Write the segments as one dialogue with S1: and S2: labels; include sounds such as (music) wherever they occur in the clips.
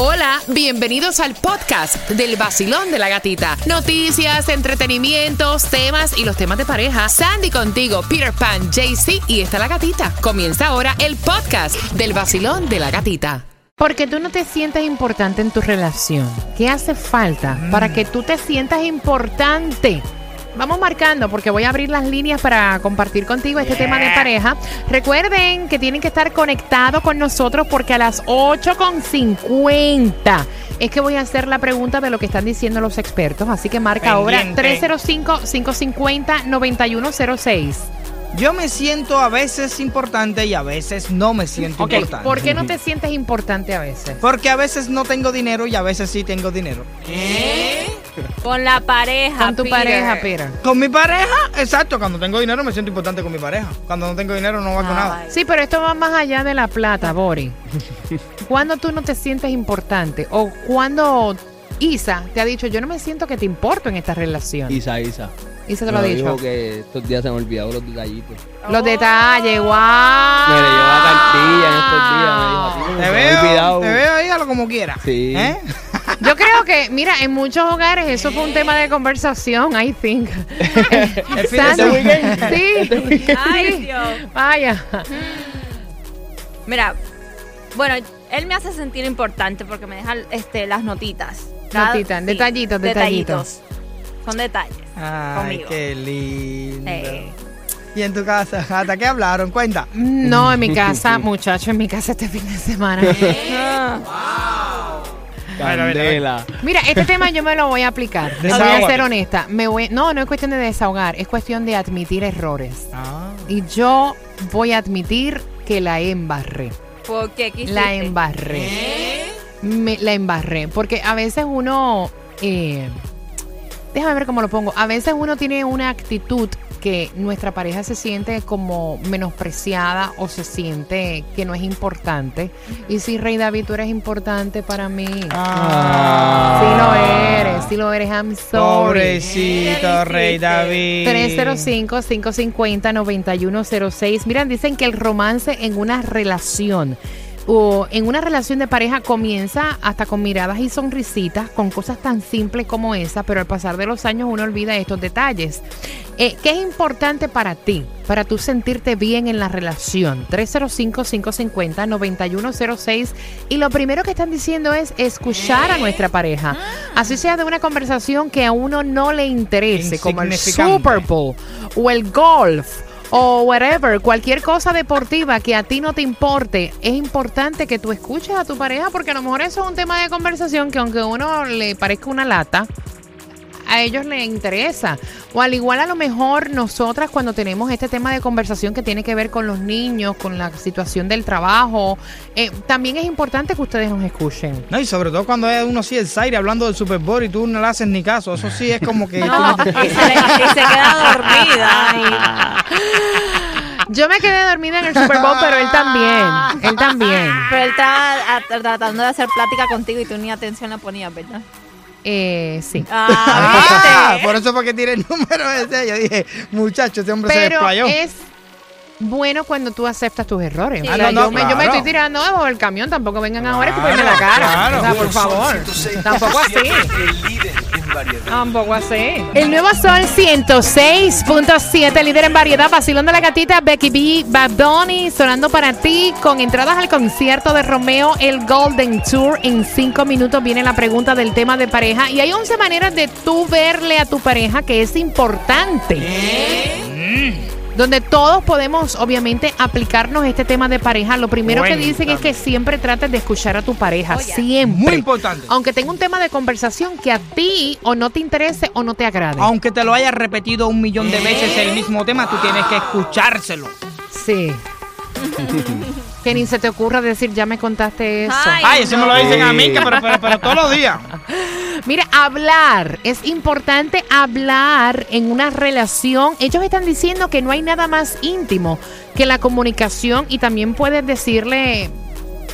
S1: Hola, bienvenidos al podcast del vacilón de la gatita. Noticias, entretenimientos, temas y los temas de pareja. Sandy contigo, Peter Pan, JC y está la gatita. Comienza ahora el podcast del vacilón de la gatita. Porque tú no te sientes importante en tu relación. ¿Qué hace falta para que tú te sientas importante? Vamos marcando porque voy a abrir las líneas para compartir contigo este tema de pareja. Recuerden que tienen que estar conectados con nosotros porque a las 8.50 es que voy a hacer la pregunta de lo que están diciendo los expertos. Así que marca ahora
S2: Pendiente.
S1: 305-550-9106.
S2: Yo me siento a veces importante y a veces no me siento importante.
S1: ¿por qué no te sientes importante a veces?
S2: Porque a veces no tengo dinero y a veces sí tengo dinero.
S3: Con la pareja.
S1: Con tu
S3: Peter.
S1: pareja, Pira.
S2: Con mi pareja, exacto. Cuando tengo dinero me siento importante con mi pareja. Cuando no tengo dinero no hago nada.
S3: Ay.
S1: Sí, pero esto va más allá de la plata, Bori. (laughs) ¿Cuándo tú no te sientes importante? O cuando Isa te ha dicho, yo no me siento que te importo en esta relación.
S4: Isa, Isa.
S1: Isa te lo ha
S4: dijo
S1: dicho.
S4: que estos días se me olvidaron los detallitos.
S1: Los detalles, wow.
S4: Me leyó la cartilla en estos días. Me dijo, "A ti, ¿cómo
S2: Te
S4: me
S2: veo,
S4: olvidado?"
S2: te veo, dígalo como quiera.
S4: Sí.
S2: ¿Eh? (laughs)
S1: Yo creo que, mira, en muchos hogares eso fue un tema de conversación, I think. (laughs)
S2: El fin de
S1: Sandy,
S2: semana.
S1: Sí,
S3: Ay. Dios.
S1: Vaya.
S3: Mira, bueno, él me hace sentir importante porque me deja este, las notitas. Cada-
S1: Notitas, detallitos, detallitos.
S3: Son detalles.
S2: Ay,
S3: Conmigo.
S2: qué lindo. ¿Y en tu casa? ¿Hasta qué hablaron? Cuenta.
S1: No, en mi casa, muchacho, en mi casa este fin de semana. (laughs)
S4: Candela.
S1: Mira, este tema yo me lo voy a aplicar. (laughs) Voy a ser honesta. Me voy, no, no es cuestión de desahogar, es cuestión de admitir errores.
S2: Ah.
S1: Y yo voy a admitir que la embarré.
S3: ¿Por qué? ¿Qué
S1: La embarré. Me- la embarré. Porque a veces uno. eh, déjame ver cómo lo pongo. A veces uno tiene una actitud que nuestra pareja se siente como menospreciada o se siente que no es importante. Y si Rey David, tú eres importante para mí.
S2: Ah.
S1: Sí lo eres, sí lo eres. I'm sorry.
S2: Pobrecito Rey David.
S1: 305-550-9106. Miran, dicen que el romance en una relación o en una relación de pareja comienza hasta con miradas y sonrisitas, con cosas tan simples como esa, pero al pasar de los años uno olvida estos detalles. Eh, ¿Qué es importante para ti? Para tú sentirte bien en la relación. 305-550-9106. Y lo primero que están diciendo es escuchar a nuestra pareja. Así sea de una conversación que a uno no le interese, como el. Super Bowl o el golf o whatever, cualquier cosa deportiva que a ti no te importe, es importante que tú escuches a tu pareja porque a lo mejor eso es un tema de conversación que aunque a uno le parezca una lata, a ellos les interesa. O al igual a lo mejor nosotras cuando tenemos este tema de conversación que tiene que ver con los niños, con la situación del trabajo, eh, también es importante que ustedes nos escuchen.
S2: No, y sobre todo cuando es uno así el Zaire hablando del Super Bowl y tú no le haces ni caso. Eso sí es como que. (laughs)
S3: No, y se, le- y se queda dormida.
S1: Yo me quedé dormida en el Super Bowl, pero él también. Él también.
S3: Pero él estaba a- tratando de hacer plática contigo y tú ni atención le ponías, ¿verdad?
S1: Eh, sí.
S2: Ah,
S3: ¿viste?
S2: por eso fue que tiré el número ese. Yo dije, muchacho, este hombre se
S1: Pero
S2: desplayó.
S1: es bueno cuando tú aceptas tus errores.
S3: Sí.
S1: O
S2: Ah,
S1: sea,
S2: no, no,
S1: yo, me, yo me
S2: claro.
S1: estoy tirando debajo del camión, tampoco vengan ahora y
S2: Claro,
S1: escupirme la cara.
S2: claro.
S1: O sea, por favor. Tampoco así.
S5: El líder en variedad.
S1: Tampoco así. El nuevo Sol 106.7, líder en variedad, vacilón de la gatita, Becky B, Bad Bunny, sonando para ti, con entradas al concierto de Romeo, el Golden Tour. En cinco minutos viene la pregunta del tema de pareja. Y hay 11 maneras de tú verle a tu pareja que es importante. Donde todos podemos, obviamente, aplicarnos este tema de pareja. Lo primero que dicen es que siempre trates de escuchar a tu pareja.
S3: Oye.
S1: Siempre.
S2: Muy importante.
S1: Aunque tenga un tema de conversación que a ti o no te interese o no te agrade.
S2: Aunque te lo hayas repetido un millón de veces el mismo tema, tú tienes que escuchárselo.
S1: Sí. que ni se te ocurra decir, ya me contaste eso.
S3: Ay.
S2: Ay, eso me lo dicen a mí, que pero, pero, pero todos los días. (laughs)
S1: Mira, hablar. Es importante hablar en una relación. Ellos están diciendo que no hay nada más íntimo que la comunicación y también puedes decirle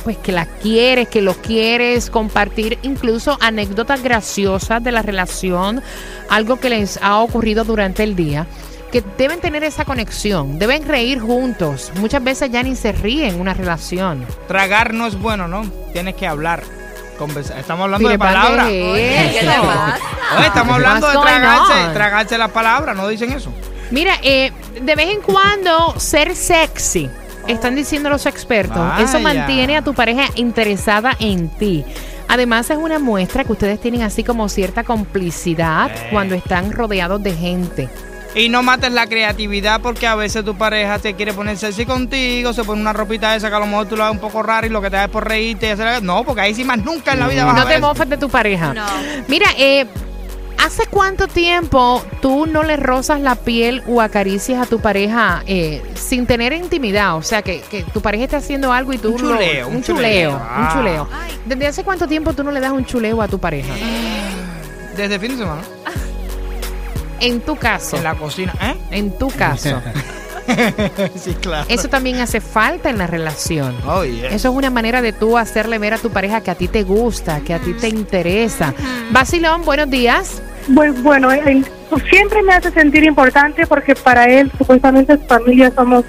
S1: pues que la quieres, que lo quieres, compartir incluso anécdotas graciosas de la relación, algo que les ha ocurrido durante el día, que deben tener esa conexión, deben reír juntos. Muchas veces ya ni se ríen en una relación.
S2: Tragar no es bueno, ¿no? Tienes que hablar. Conversa- Estamos hablando de palabras. estamos hablando de tragarse, tragarse las palabras, no dicen eso.
S1: Mira, eh, de vez en cuando ser sexy, están diciendo los expertos, eso mantiene a tu pareja interesada en ti. Además es una muestra que ustedes tienen así como cierta complicidad
S2: Eh.
S1: cuando están rodeados de gente.
S2: Y no mates la creatividad porque a veces tu pareja te quiere poner sexy contigo, se pone una ropita esa que a lo mejor tú la ves un poco rara y lo que te da es por reírte y hacer... No, porque ahí sí más nunca en la vida vas a
S1: No
S2: ver
S1: te
S2: eso.
S1: mofes de tu pareja.
S3: No.
S1: Mira, eh, ¿hace cuánto tiempo tú no le rozas la piel o acaricias a tu pareja eh, sin tener intimidad? O sea, que, que tu pareja está haciendo algo y tú
S2: Un
S1: lo-
S2: chuleo,
S1: un
S2: un
S1: chuleo,
S2: chuleo.
S1: un
S2: Ah.
S1: chuleo. ¿Desde hace cuánto tiempo tú no le das un chuleo a tu pareja?
S2: Desde el fin de semana.
S1: En tu caso,
S2: En la cocina. ¿Eh?
S1: en tu caso, (laughs)
S2: sí, claro.
S1: eso también hace falta en la relación.
S2: Oh, yeah.
S1: Eso es una manera de tú hacerle ver a tu pareja que a ti te gusta, que a ti te interesa. Basilón, buenos días.
S6: Pues bueno, él siempre me hace sentir importante porque para él, supuestamente, su familia somos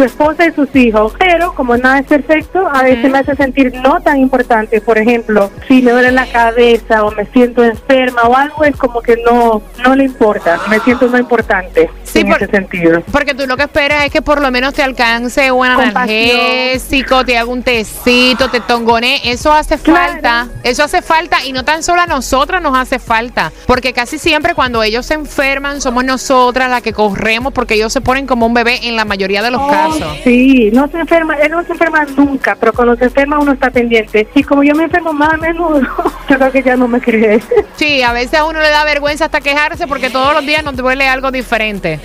S6: su esposa y sus hijos. Pero como nada es perfecto, a veces me hace sentir no tan importante. Por ejemplo, si me duele la cabeza o me siento enferma o algo, es como que no no le importa. Me siento no importante
S1: Sí,
S6: en
S1: por-
S6: ese sentido.
S1: Porque tú lo que esperas es que por lo menos te alcance un analgésico, te haga un tecito, te tongone. Eso hace
S6: Claro.
S1: falta. Eso hace falta y no tan solo a nosotras nos hace falta. Porque casi siempre cuando ellos se enferman somos nosotras las que corremos porque ellos se ponen como un bebé en la mayoría de los casos.
S6: Oh, Sí, no se enferma, él no se enferma nunca, pero cuando se enferma uno está pendiente. Y como yo me enfermo más a menudo, (laughs) yo creo que ya no me cree.
S1: Sí, a veces a uno le da vergüenza hasta quejarse porque todos los días nos duele algo diferente.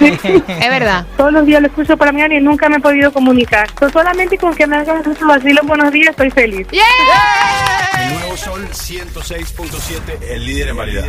S1: Es verdad.
S6: Todos los días lo escucho para mí y nunca me he podido comunicar. So, solamente con que me hagan su vacilo buenos días estoy feliz.
S1: ¡Yeah!
S5: El nuevo Sol 106.7, el líder en variedad.